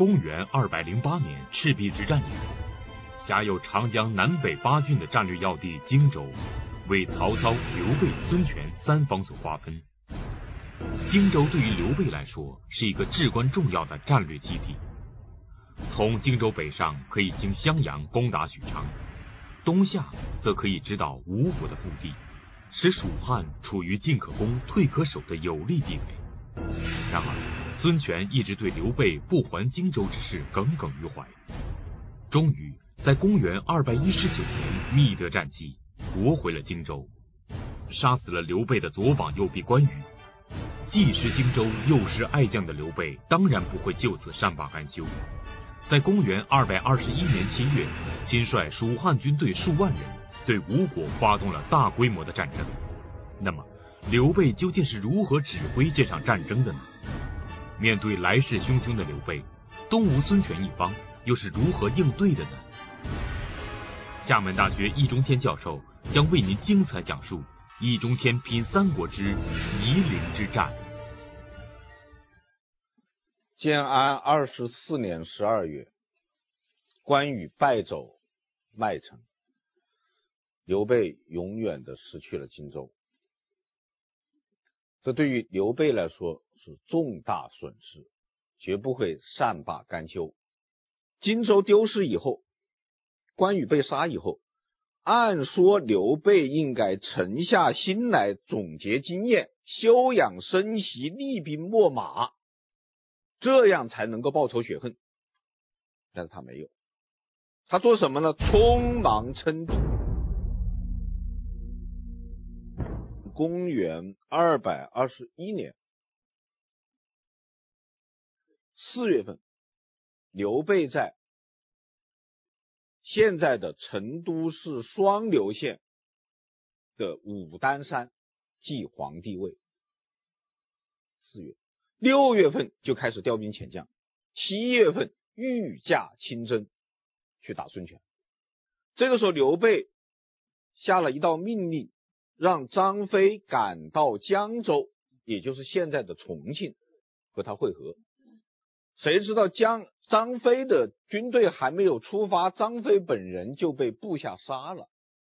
公元二百零八年赤壁之战以后，辖有长江南北八郡的战略要地荆州，为曹操、刘备、孙权三方所瓜分。荆州对于刘备来说是一个至关重要的战略基地。从荆州北上可以经襄阳攻打许昌，东下则可以直捣吴国的腹地，使蜀汉处于进可攻、退可守的有利地位。然而，孙权一直对刘备不还荆州之事耿耿于怀。终于，在公元二百一十九年觅得战机，夺回了荆州，杀死了刘备的左膀右臂关羽。既失荆州又失爱将的刘备，当然不会就此善罢甘休。在公元二百二十一年七月，亲率蜀汉军队数万人对吴国发动了大规模的战争。那么，刘备究竟是如何指挥这场战争的呢？面对来势汹汹的刘备，东吴孙权一方又是如何应对的呢？厦门大学易中天教授将为您精彩讲述易中天品三国之夷陵之战。建安二十四年十二月，关羽败走麦城，刘备永远的失去了荆州。这对于刘备来说是重大损失，绝不会善罢甘休。荆州丢失以后，关羽被杀以后，按说刘备应该沉下心来总结经验，休养生息，厉兵秣马。这样才能够报仇雪恨，但是他没有，他做什么呢？匆忙称帝。公元二百二十一年四月份，刘备在现在的成都市双流县的武当山继皇帝位。四月。六月份就开始调兵遣将，七月份御驾亲征去打孙权。这个时候，刘备下了一道命令，让张飞赶到江州，也就是现在的重庆，和他会合。谁知道将张飞的军队还没有出发，张飞本人就被部下杀了，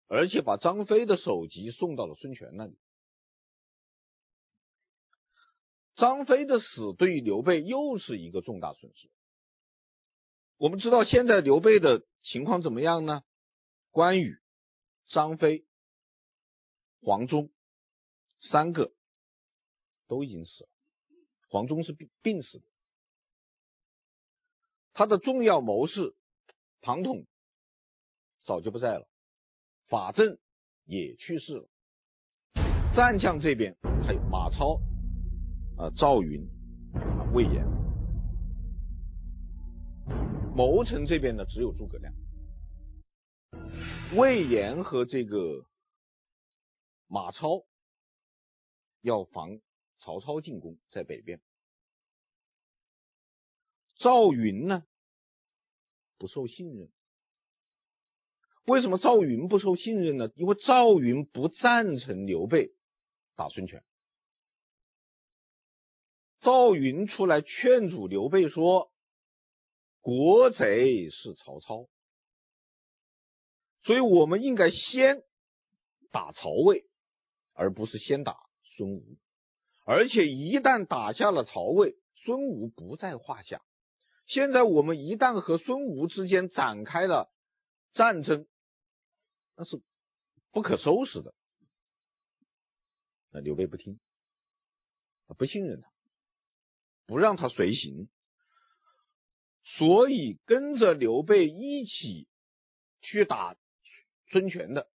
而且把张飞的首级送到了孙权那里。张飞的死对于刘备又是一个重大损失。我们知道现在刘备的情况怎么样呢？关羽、张飞、黄忠三个都已经死了，黄忠是病病死的。他的重要谋士庞统早就不在了，法正也去世了。战将这边还有马超。啊，赵云、啊，魏延，谋臣这边呢，只有诸葛亮。魏延和这个马超要防曹操进攻，在北边。赵云呢，不受信任。为什么赵云不受信任呢？因为赵云不赞成刘备打孙权。赵云出来劝阻刘备说：“国贼是曹操，所以我们应该先打曹魏，而不是先打孙吴。而且一旦打下了曹魏，孙吴不在话下。现在我们一旦和孙吴之间展开了战争，那是不可收拾的。”那刘备不听，不信任他。不让他随行，所以跟着刘备一起去打孙权的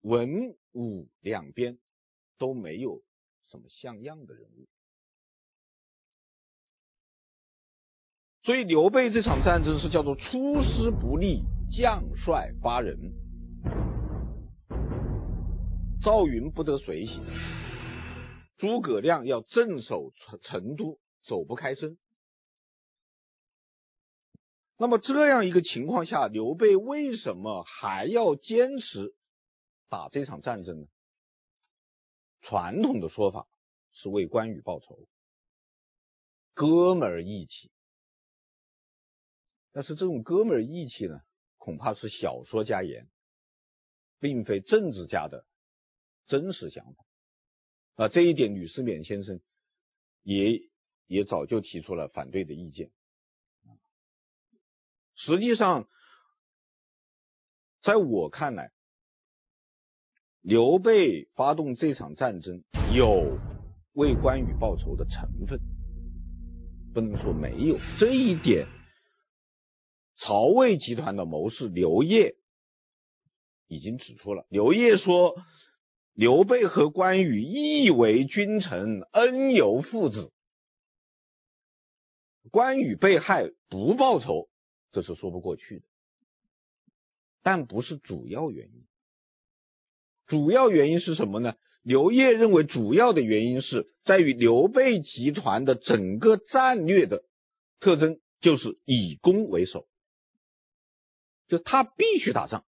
文武两边都没有什么像样的人物，所以刘备这场战争是叫做出师不利，将帅发人，赵云不得随行。诸葛亮要镇守成都，走不开身。那么这样一个情况下，刘备为什么还要坚持打这场战争呢？传统的说法是为关羽报仇。哥们儿义气。但是这种哥们儿义气呢，恐怕是小说家言，并非政治家的真实想法。啊，这一点吕思勉先生也也早就提出了反对的意见。实际上，在我看来，刘备发动这场战争有为关羽报仇的成分，不能说没有。这一点，曹魏集团的谋士刘烨已经指出了。刘烨说，刘备和关羽义为君臣，恩由父子。关羽被害不报仇，这是说不过去的。但不是主要原因。主要原因是什么呢？刘烨认为，主要的原因是在于刘备集团的整个战略的特征就是以攻为守，就他必须打仗，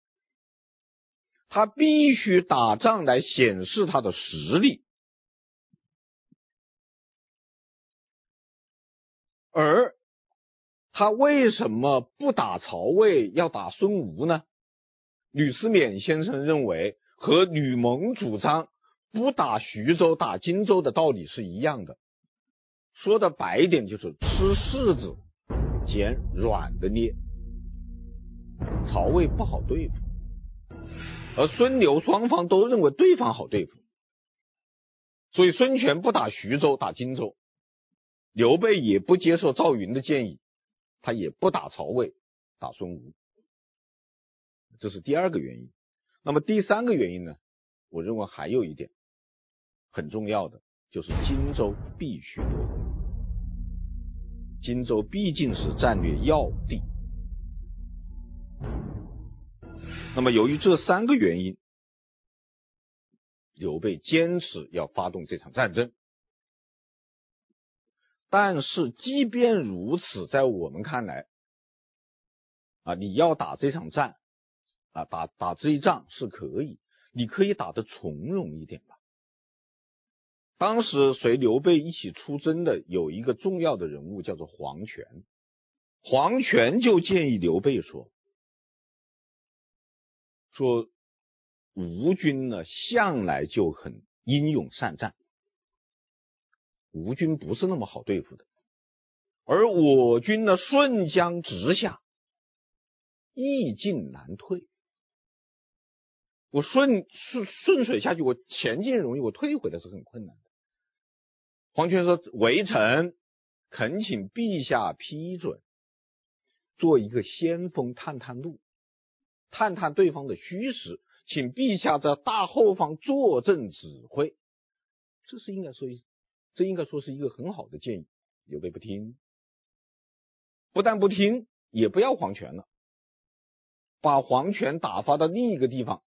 他必须打仗来显示他的实力，而他为什么不打曹魏，要打孙吴呢？吕思勉先生认为。和吕蒙主张不打徐州，打荆州的道理是一样的。说的白一点，就是吃柿子捡软的捏。曹魏不好对付，而孙刘双方都认为对方好对付，所以孙权不打徐州，打荆州；刘备也不接受赵云的建议，他也不打曹魏，打孙吴。这是第二个原因。那么第三个原因呢？我认为还有一点很重要的，就是荆州必须夺回。荆州毕竟是战略要地。那么由于这三个原因，刘备坚持要发动这场战争。但是即便如此，在我们看来，啊，你要打这场战。啊，打打这一仗是可以，你可以打得从容一点吧。当时随刘备一起出征的有一个重要的人物，叫做黄权。黄权就建议刘备说：“说吴军呢，向来就很英勇善战，吴军不是那么好对付的，而我军呢，顺江直下，易进难退。”我顺顺顺水下去，我前进容易，我退回来是很困难的。黄权说：“微臣恳请陛下批准，做一个先锋，探探路，探探对方的虚实，请陛下在大后方坐镇指挥。”这是应该说一，这应该说是一个很好的建议。刘备不听，不但不听，也不要皇权了，把皇权打发到另一个地方。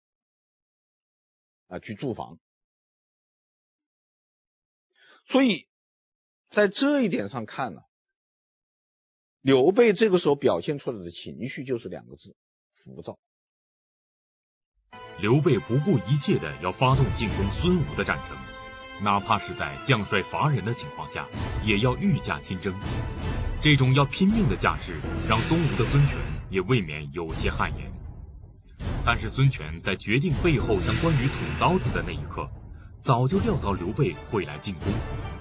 啊，去驻防，所以在这一点上看呢，刘备这个时候表现出来的情绪就是两个字：浮躁。刘备不顾一切的要发动进攻孙吴的战争，哪怕是在将帅乏人的情况下，也要御驾亲征。这种要拼命的架势，让东吴的孙权也未免有些汗颜。但是孙权在决定背后向关羽捅刀子的那一刻，早就料到刘备会来进攻，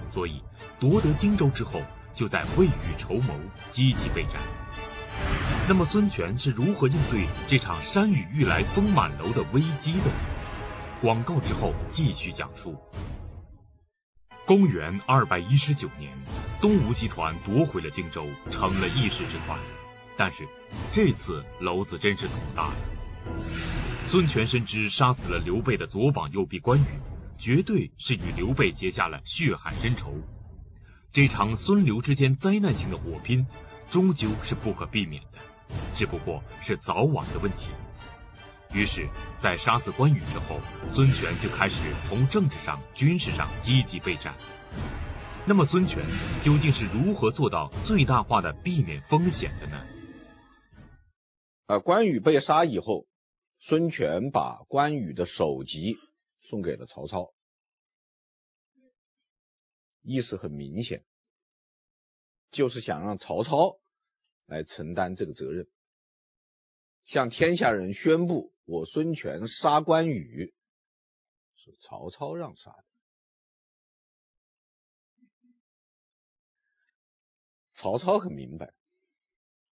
所以夺得荆州之后，就在未雨绸缪，积极备战。那么孙权是如何应对这场山雨欲来风满楼的危机的？广告之后继续讲述。公元二百一十九年，东吴集团夺回了荆州，成了一时之快。但是这次娄子真是捅大了。孙权深知杀死了刘备的左膀右臂关羽，绝对是与刘备结下了血海深仇。这场孙刘之间灾难性的火拼，终究是不可避免的，只不过是早晚的问题。于是，在杀死关羽之后，孙权就开始从政治上、军事上积极备战。那么，孙权究竟是如何做到最大化的避免风险的呢？呃，关羽被杀以后。孙权把关羽的首级送给了曹操，意思很明显，就是想让曹操来承担这个责任，向天下人宣布我孙权杀关羽是曹操让杀的。曹操很明白，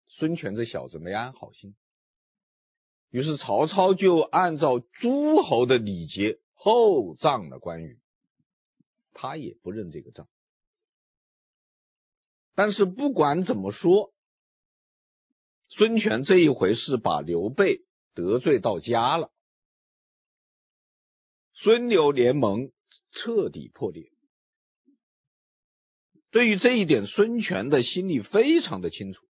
孙权这小子没安好心，于是曹操就按照诸侯的礼节厚葬了关羽，他也不认这个账。但是不管怎么说，孙权这一回是把刘备得罪到家了，孙刘联盟彻底破裂。对于这一点，孙权的心里非常的清楚，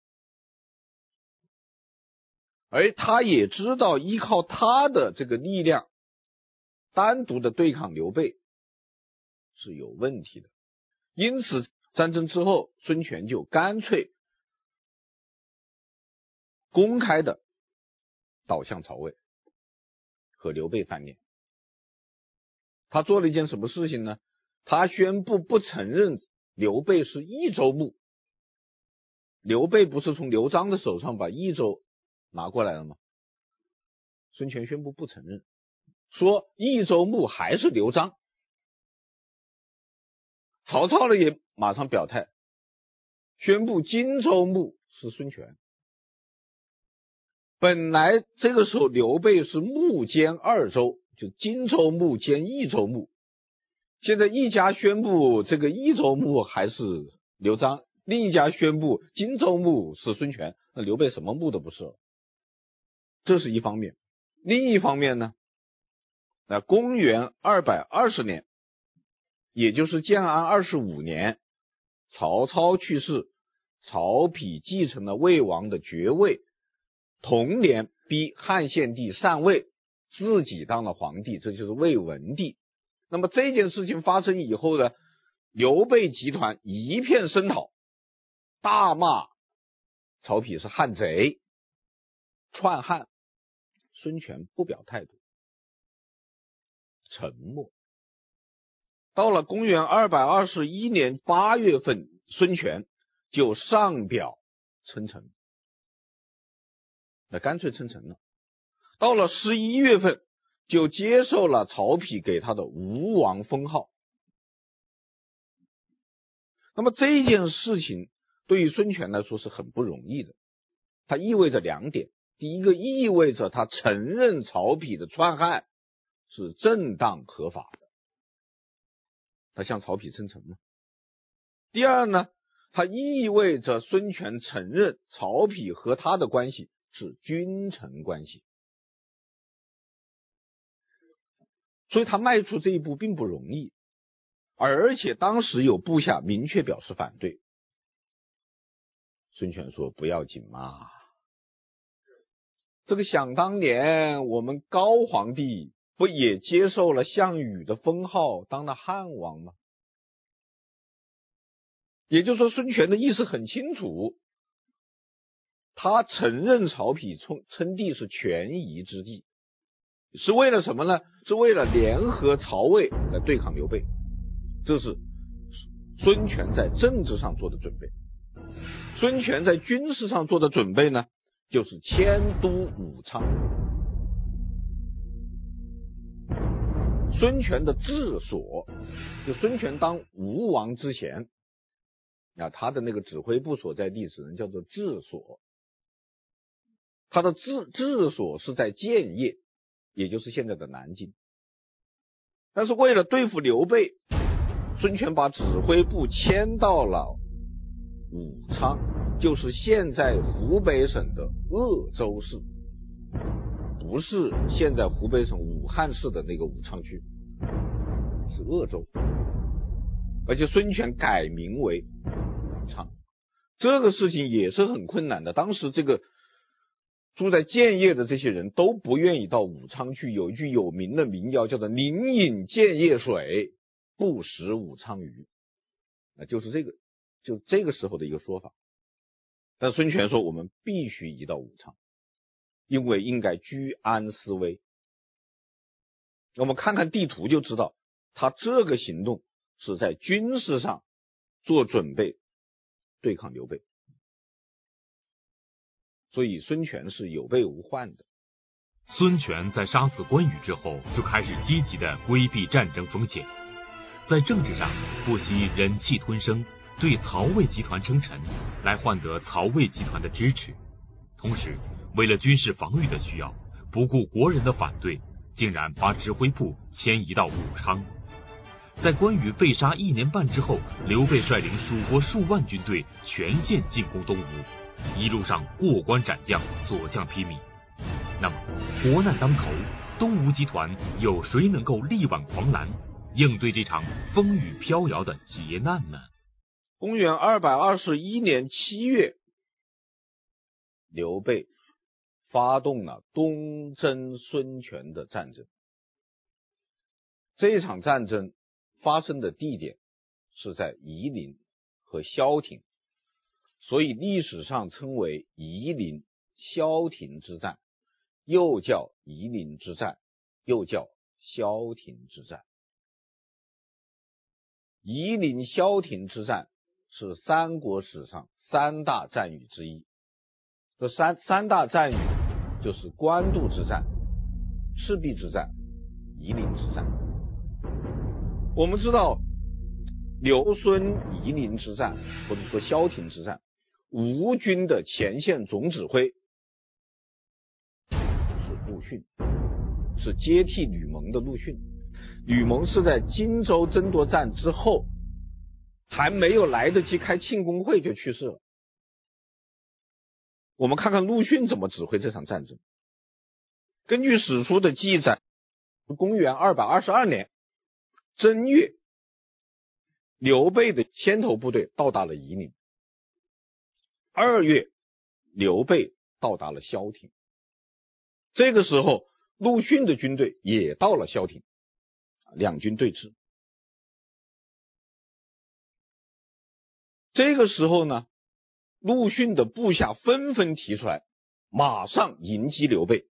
而他也知道依靠他的这个力量，单独的对抗刘备是有问题的。因此，战争之后，孙权就干脆公开的倒向曹魏，和刘备翻脸。他做了一件什么事情呢？他宣布不承认。刘备是益州牧，刘备不是从刘璋的手上把益州拿过来了吗？孙权宣布不承认，说益州牧还是刘璋。曹操呢也马上表态，宣布荆州牧是孙权。本来这个时候刘备是牧兼二州，就荆州牧兼益州牧。现在一家宣布这个益州牧还是刘璋，另一家宣布荆州牧是孙权，那刘备什么牧都不是了。这是一方面，另一方面呢，那公元二百二十年，也就是建安二十五年，曹操去世，曹丕继承了魏王的爵位，同年逼汉献帝禅位，自己当了皇帝，这就是魏文帝。那么这件事情发生以后呢，刘备集团一片声讨，大骂曹丕是汉贼、篡汉。孙权不表态度，沉默。到了公元二百二十一年八月份，孙权就上表称臣，那干脆称臣了。到了十一月份。就接受了曹丕给他的吴王封号。那么这件事情对于孙权来说是很不容易的，它意味着两点：第一个，意味着他承认曹丕的篡汉是正当合法的，他向曹丕称臣嘛；第二呢，它意味着孙权承认曹丕和他的关系是君臣关系。所以他迈出这一步并不容易，而且当时有部下明确表示反对。孙权说：“不要紧嘛，这个想当年我们高皇帝不也接受了项羽的封号，当了汉王吗？”也就是说，孙权的意思很清楚，他承认曹丕称称帝是权宜之计。是为了什么呢？是为了联合曹魏来对抗刘备，这是孙权在政治上做的准备。孙权在军事上做的准备呢，就是迁都武昌。孙权的治所，就孙权当吴王之前，啊，他的那个指挥部所在地只能叫做治所，他的治治所是在建业。也就是现在的南京，但是为了对付刘备，孙权把指挥部迁到了武昌，就是现在湖北省的鄂州市，不是现在湖北省武汉市的那个武昌区，是鄂州，而且孙权改名为武昌，这个事情也是很困难的，当时这个。住在建业的这些人都不愿意到武昌去。有一句有名的民谣，叫做“宁饮建业水，不食武昌鱼”，啊，就是这个，就这个时候的一个说法。但孙权说，我们必须移到武昌，因为应该居安思危。我们看看地图就知道，他这个行动是在军事上做准备，对抗刘备。所以孙权是有备无患的。孙权在杀死关羽之后，就开始积极的规避战争风险，在政治上不惜忍气吞声，对曹魏集团称臣，来换得曹魏集团的支持。同时，为了军事防御的需要，不顾国人的反对，竟然把指挥部迁移到武昌。在关羽被杀一年半之后，刘备率领蜀国数万军队全线进攻东吴，一路上过关斩将，所向披靡。那么，国难当头，东吴集团有谁能够力挽狂澜，应对这场风雨飘摇的劫难呢？公元二百二十一年七月，刘备发动了东征孙权的战争。这场战争发生的地点是在夷陵和萧亭，所以历史上称为夷陵萧亭之战。又叫夷陵之战，又叫萧亭之战。夷陵萧亭之战是三国史上三大战役之一。这三三大战役就是官渡之战、赤壁之战、夷陵之战。我们知道，刘孙夷陵之战，或者说萧亭之战，吴军的前线总指挥是。陆逊是接替吕蒙的陆逊，吕蒙是在荆州争夺战之后，还没有来得及开庆功会就去世了。我们看看陆逊怎么指挥这场战争。根据史书的记载，公元二百二十二年正月，刘备的先头部队到达了夷陵。二月，刘备到达了萧亭。这个时候，陆逊的军队也到了萧亭，两军对峙。这个时候呢，陆逊的部下纷纷提出来，马上迎击刘备，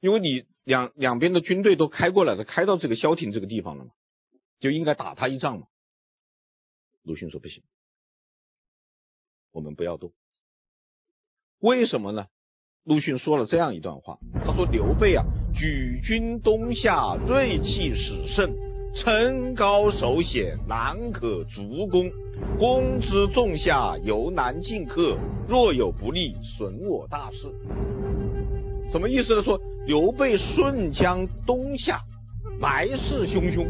因为你两两边的军队都开过来了，开到这个萧亭这个地方了嘛，就应该打他一仗嘛。陆逊说不行，我们不要动。为什么呢？陆逊说了这样一段话，他说：“刘备啊，举军东下，锐气始盛，城高守险，难可卒攻。攻之重下，犹难进克。若有不利，损我大事。”什么意思呢？说刘备顺江东下，来势汹汹，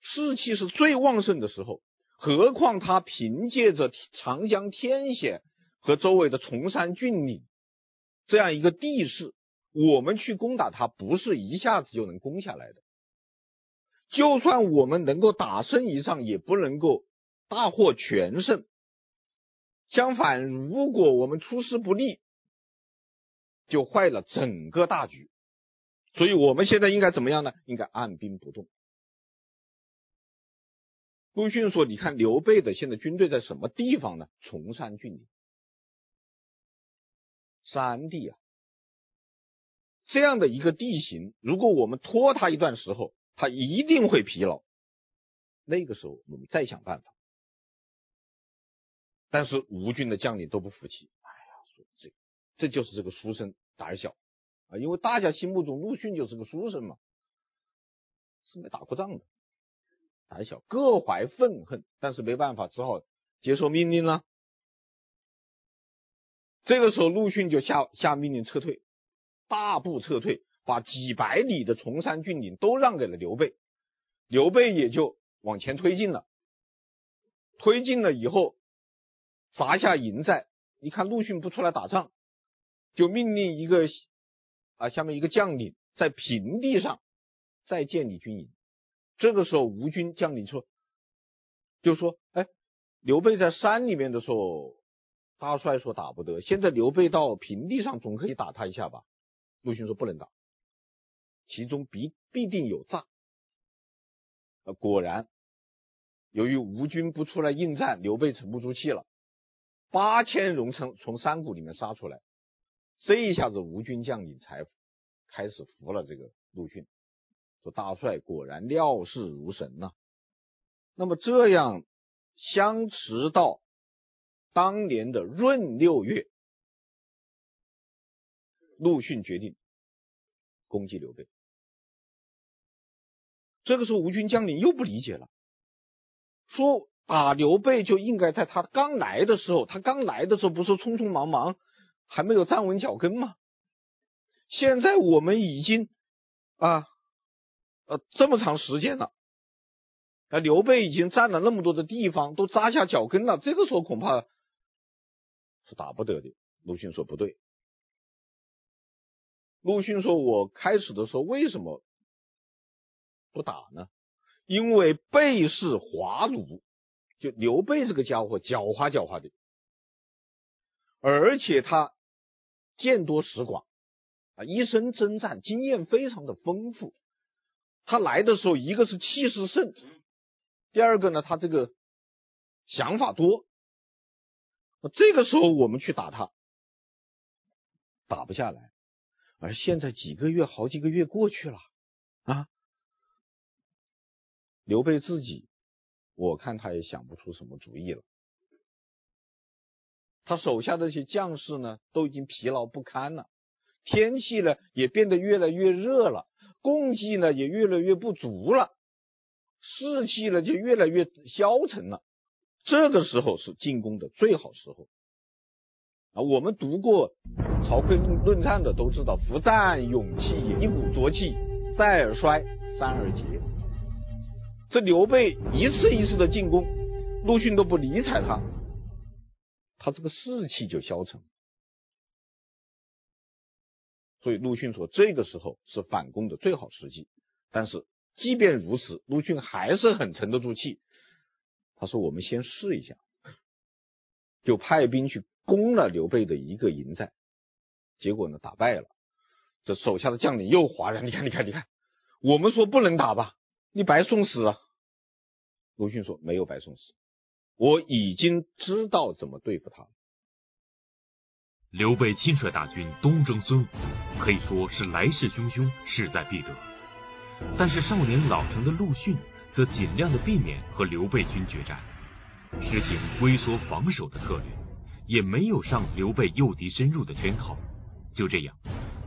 士气是最旺盛的时候。何况他凭借着长江天险和周围的崇山峻岭。这样一个地势，我们去攻打他，不是一下子就能攻下来的。就算我们能够打胜一仗，也不能够大获全胜。相反，如果我们出师不利，就坏了整个大局。所以，我们现在应该怎么样呢？应该按兵不动。陆逊说：“你看刘备的现在军队在什么地方呢？崇山峻岭。”山地啊，这样的一个地形，如果我们拖他一段时候，他一定会疲劳。那个时候我们再想办法。但是吴军的将领都不服气，哎呀，说这这就是这个书生胆小啊，因为大家心目中陆逊就是个书生嘛，是没打过仗的，胆小，各怀愤恨，但是没办法，只好接受命令了。这个时候，陆逊就下下命令撤退，大步撤退，把几百里的崇山峻岭都让给了刘备，刘备也就往前推进了。推进了以后，砸下营寨，一看陆逊不出来打仗，就命令一个啊下面一个将领在平地上再建立军营。这个时候，吴军将领说，就说：“哎，刘备在山里面的时候。”大帅说打不得，现在刘备到平地上总可以打他一下吧？陆逊说不能打，其中必必定有诈。果然，由于吴军不出来应战，刘备沉不住气了，八千戎从从山谷里面杀出来，这一下子吴军将领才开始服了这个陆逊，大帅果然料事如神呐、那么这样相持到当年的闰六月，陆逊决定攻击刘备。这个时候，吴军将领又不理解了，说打刘备就应该在他刚来的时候，他刚来的时候不是匆匆忙忙，还没有站稳脚跟吗？现在我们已经啊呃这么长时间了，啊刘备已经占了那么多的地方，都扎下脚跟了，这个时候恐怕是打不得的。陆逊说不对，陆逊说，我开始的时候为什么？不打呢，因为备是华虏，就刘备这个家伙狡猾狡猾的，而且他见多识广啊，一生征战经验非常的丰富。他来的时候，一个是气势盛，第二个呢，他这个想法多。这个时候我们去打他，打不下来。而现在几个月、好几个月过去了啊。刘备自己，我看他也想不出什么主意了。他手下的这些将士呢，都已经疲劳不堪了。天气呢，也变得越来越热了，供给呢，也越来越不足了，士气呢，就越来越消沉了。这个时候是进攻的最好时候啊！我们读过曹刿论战的都知道，夫战勇气也，一鼓作气，再而衰，三而竭。这刘备一次一次的进攻，陆逊都不理睬他，他这个士气就消沉。所以陆逊说，这个时候是反攻的最好时机。但是即便如此，陆逊还是很沉得住气。他说：“我们先试一下。”就派兵去攻了刘备的一个营寨，结果呢，打败了。这手下的将领又哗然：“你看，你看，你看，我们说不能打吧？”你白送死啊！陆逊说：“没有白送死，我已经知道怎么对付他。”刘备亲率大军东征孙吴，可以说是来势汹汹，势在必得。但是少年老成的陆逊则尽量的避免和刘备军决战，实行龟缩防守的策略，也没有上刘备诱敌深入的圈套。就这样，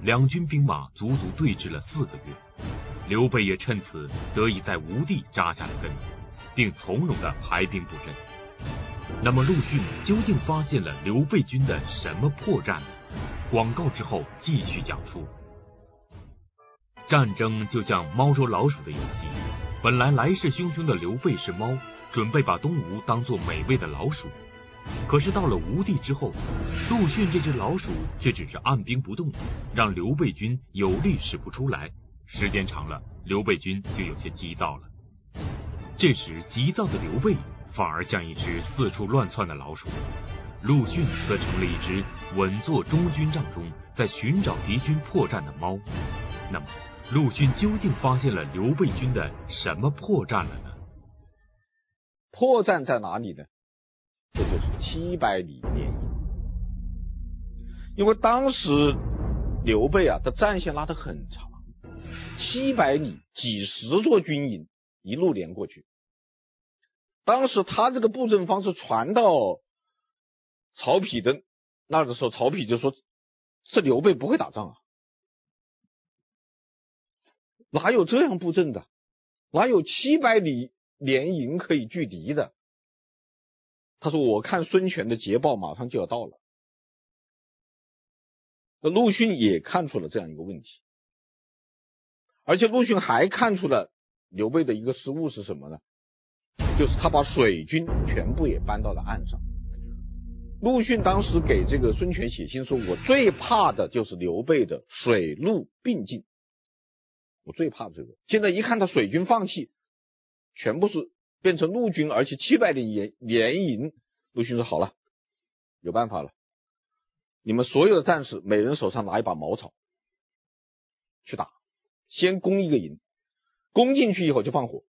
两军兵马足足对峙了四个月。刘备也趁此得以在吴地扎下了根，并从容的排兵布阵。那么陆逊究竟发现了刘备军的什么破绽？广告之后继续讲述。战争就像猫捉老鼠的游戏，本来来势汹汹的刘备是猫，准备把东吴当做美味的老鼠。可是到了吴地之后，陆逊这只老鼠却只是按兵不动，让刘备军有力使不出来。时间长了，刘备军就有些急躁了。这时，急躁的刘备反而像一只四处乱窜的老鼠，陆逊则成了一只稳坐中军帐中，在寻找敌军破绽的猫。那么，陆逊究竟发现了刘备军的什么破绽了呢？破绽在哪里呢？这就是七百里连营。因为当时刘备啊的战线拉得很长。七百里，几十座军营一路连过去。当时他这个布阵方式传到曹丕的那个时候，曹丕就说：“这刘备不会打仗啊，哪有这样布阵的？哪有七百里连营可以拒敌的？”他说：“我看孙权的捷报马上就要到了。”那陆逊也看出了这样一个问题。而且陆逊还看出了刘备的一个失误是什么呢？就是他把水军全部也搬到了岸上。陆逊当时给这个孙权写信说：“我最怕的就是刘备的水陆并进，我最怕这个。”现在一看他水军放弃，全部是变成陆军，而且七百里连连营。陆逊说：“好了，有办法了，你们所有的战士每人手上拿一把茅草，去打。”先攻一个营，攻进去以后就放火。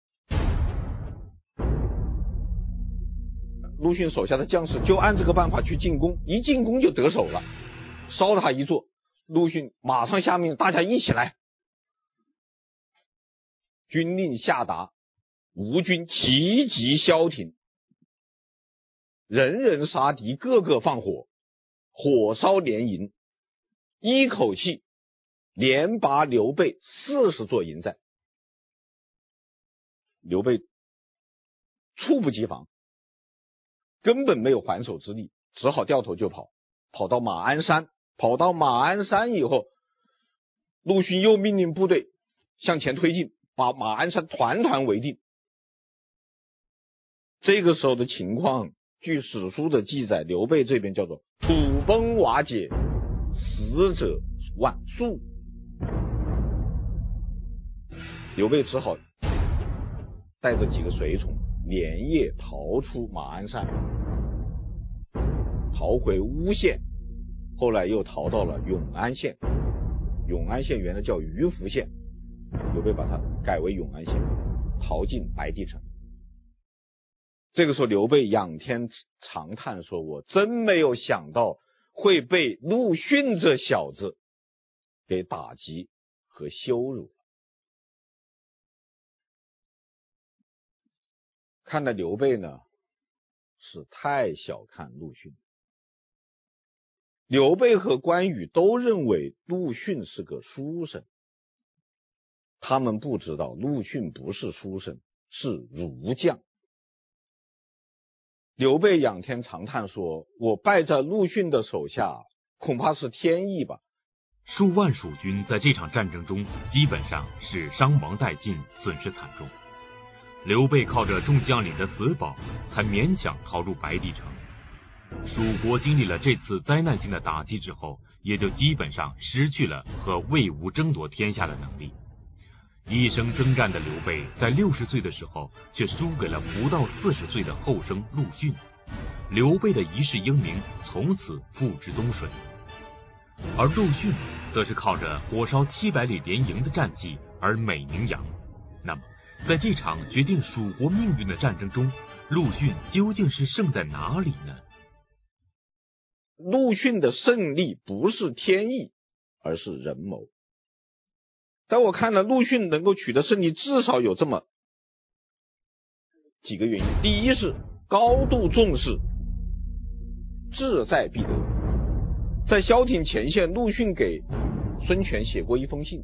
陆逊手下的将士就按这个办法去进攻，一进攻就得手了，烧了他一座。陆逊马上下命，大家一起来。军令下达，吴军齐集消停，人人杀敌，个个放火，火烧连营，一口气连拔刘备四十座营寨。刘备猝不及防，根本没有还手之力，只好掉头就跑，跑到马鞍山。跑到马鞍山以后，陆逊又命令部队向前推进，把马鞍山团团围定。这个时候的情况，据史书的记载，刘备这边叫做土崩瓦解，死者万数。刘备只好带着几个随从，连夜逃出马鞍山，逃回乌县。后来又逃到了永安县，永安县原来叫鱼福县，刘备把它改为永安县，逃进白帝城。这个时候，刘备仰天长叹说：“我真没有想到会被陆逊这小子给打击和羞辱。”看来刘备呢，是太小看陆逊。刘备和关羽都认为陆逊是个书生，他们不知道陆逊不是书生，是儒将。刘备仰天长叹说：“我败在陆逊的手下，恐怕是天意吧。”数万蜀军在这场战争中基本上是伤亡殆尽，损失惨重。刘备靠着众将领的死保，才勉强逃入白帝城。蜀国经历了这次灾难性的打击之后，也就基本上失去了和魏吴争夺天下的能力。一生征战的刘备，在六十岁的时候却输给了不到四十岁的后生陆逊。刘备的一世英名从此付之东水，而陆逊则是靠着火烧七百里连营的战绩而美名扬。那么，在这场决定蜀国命运的战争中，陆逊究竟是胜在哪里呢？陆逊的胜利不是天意，而是人谋。在我看来，陆逊能够取得胜利，至少有这么几个原因：第一是高度重视，志在必得。在萧亭前线，陆逊给孙权写过一封信，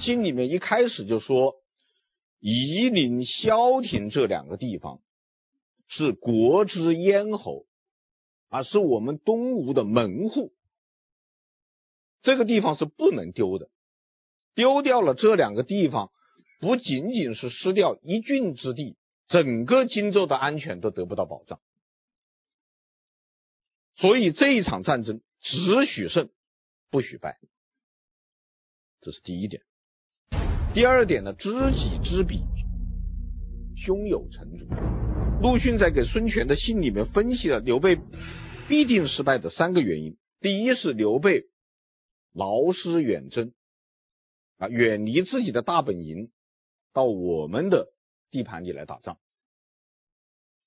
信里面一开始就说：“夷陵、萧亭这两个地方是国之咽喉。”而是我们东吴的门户，这个地方是不能丢的。丢掉了这两个地方，不仅仅是失掉一郡之地，整个荆州的安全都得不到保障。所以这一场战争只许胜，不许败。这是第一点。第二点呢，知己知彼，胸有成竹。陆逊在给孙权的信里面分析了刘备必定失败的三个原因：第一是刘备劳师远征，啊，远离自己的大本营，到我们的地盘里来打仗，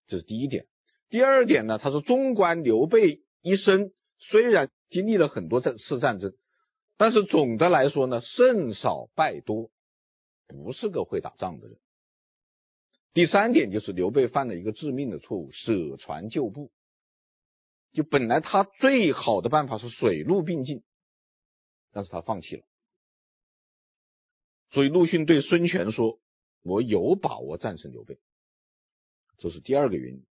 这是第一点。第二点呢，他说，纵观刘备一生，虽然经历了很多战次战争，但是总的来说呢，胜少败多，不是个会打仗的人。第三点就是刘备犯了一个致命的错误，舍船就步。就本来他最好的办法是水陆并进，但是他放弃了。所以陆逊对孙权说：“我有把握战胜刘备。”这是第二个原因。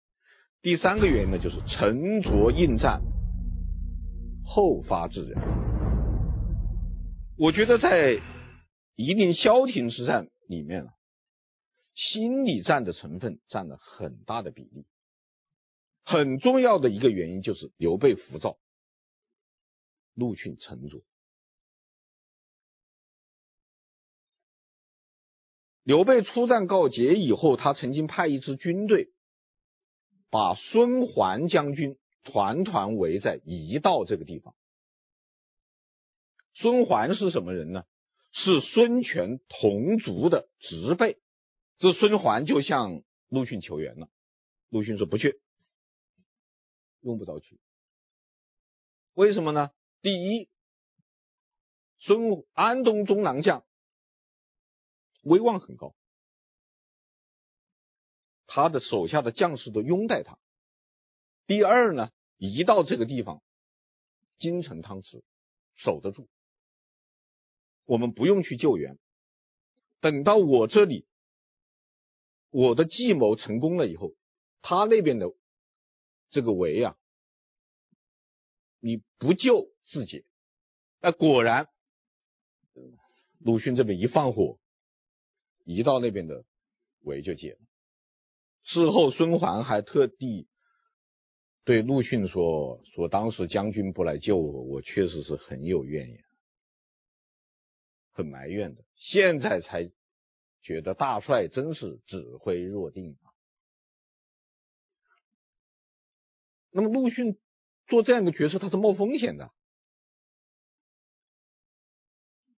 第三个原因呢，就是沉着应战，后发制人。我觉得在夷陵萧亭之战里面了。心理战的成分占了很大的比例，很重要的一个原因就是刘备浮躁，陆逊沉着。刘备出战告捷以后，他曾经派一支军队把孙桓将军团团围在夷道这个地方。孙桓是什么人呢？是孙权同族的侄辈。这孙桓就向陆逊求援了，陆逊说不去，用不着去。为什么呢？第一，孙安东中郎将威望很高，他的手下的将士都拥戴他，第二呢，一到这个地方，京城汤池守得住，我们不用去救援。等到我这里，我的计谋成功了以后，他那边的这个围啊，你不救自解。那果然，鲁迅这边一放火，一到那边的围就解了。事后孙桓还特地对陆逊说：“说当时将军不来救我，我确实是很有怨言，很埋怨的。现在才觉得大帅真是指挥若定啊。”那么陆逊做这样一个决策，他是冒风险的。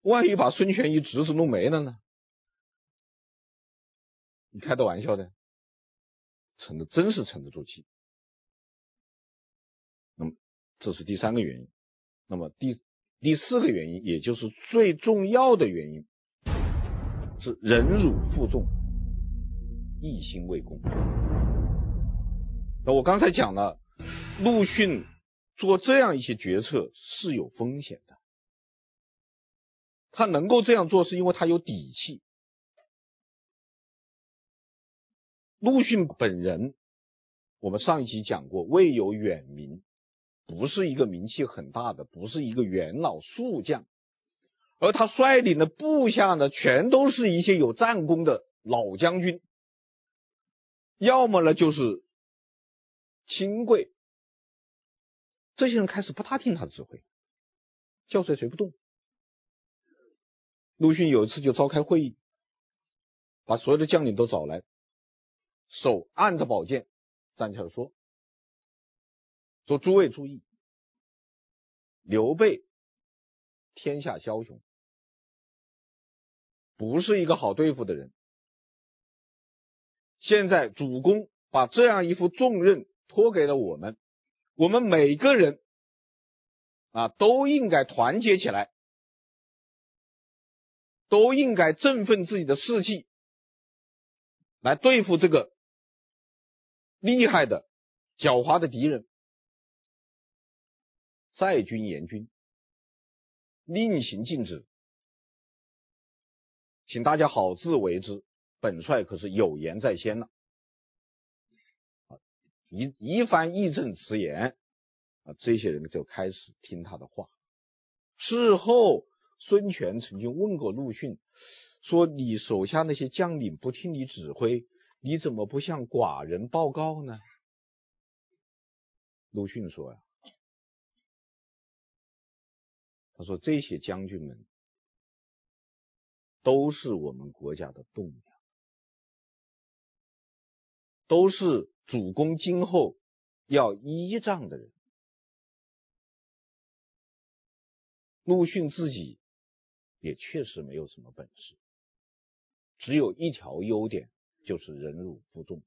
万一把孙权一侄子弄没了呢？你开的玩笑的，沉的真是沉得住气。那么这是第三个原因。那么第第四个原因，也就是最重要的原因，是忍辱负重，一心为公。那我刚才讲了，陆逊做这样一些决策是有风险的。他能够这样做，是因为他有底气。陆逊本人，我们上一集讲过，未有远名，不是一个名气很大的，不是一个元老宿将，而他率领的部下呢，全都是一些有战功的老将军，要么呢就是亲贵，这些人开始不大听他的指挥，叫谁谁不动。陆逊有一次就召开会议，把所有的将领都找来，手按着宝剑站起来说：“说诸位注意，刘备天下枭雄，不是一个好对付的人。现在主公把这样一副重任托给了我们，我们每个人啊都应该团结起来。”都应该振奋自己的士气，来对付这个厉害的、狡猾的敌人。在军严军，令行禁止，请大家好自为之。本帅可是有言在先了。一一番义正辞严啊，这些人就开始听他的话。事后。孙权曾经问过陆逊，说：“你手下那些将领不听你指挥，你怎么不向寡人报告呢？”陆逊说：“呀，他说这些将军们都是我们国家的栋梁，都是主公今后要依仗的人。”陆逊自己。也确实没有什么本事，只有一条优点，就是忍辱负重。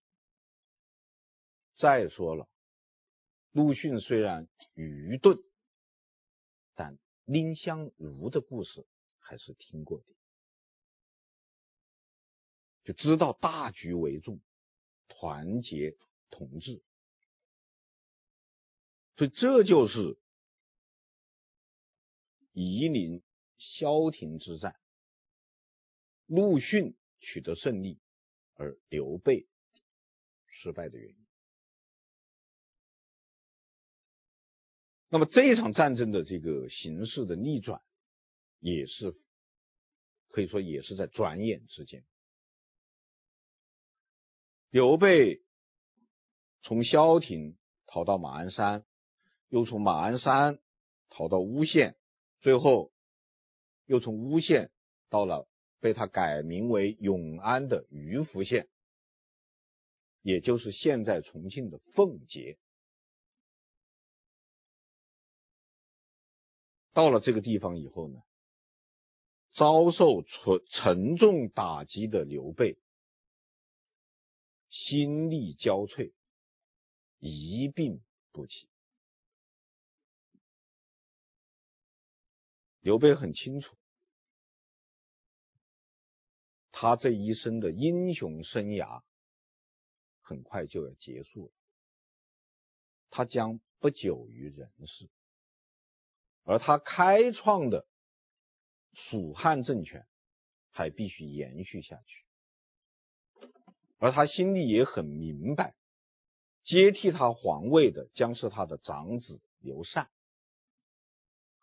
再说了，陆逊虽然愚钝，但蔺相如的故事还是听过的，就知道大局为重，团结同志。所以这就是夷陵。萧亭之战，陆逊取得胜利，而刘备失败的原因。那么这一场战争的这个形势的逆转，也是可以说也是在转眼之间。刘备从萧亭逃到马鞍山，又从马鞍山逃到乌县，最后。又从乌县到了被他改名为永安的鱼福县，也就是现在重庆的奉节。到了这个地方以后呢，遭受沉沉重打击的刘备心力交瘁，一病不起。刘备很清楚，他这一生的英雄生涯很快就要结束了。他将不久于人世，而他开创的蜀汉政权还必须延续下去。而他心里也很明白，接替他皇位的将是他的长子刘禅，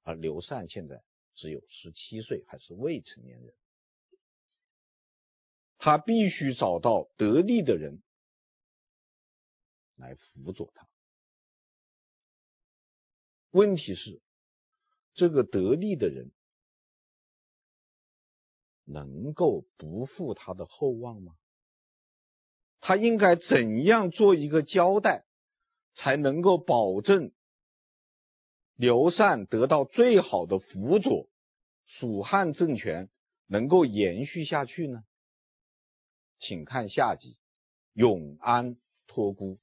而刘禅现在只有十七岁，还是未成年人。他必须找到得力的人来辅佐他。问题是，这个得力的人能够不负他的厚望吗？他应该怎样做一个交代，才能够保证刘禅得到最好的辅佐，蜀汉政权能够延续下去呢？请看下集《永安托孤》。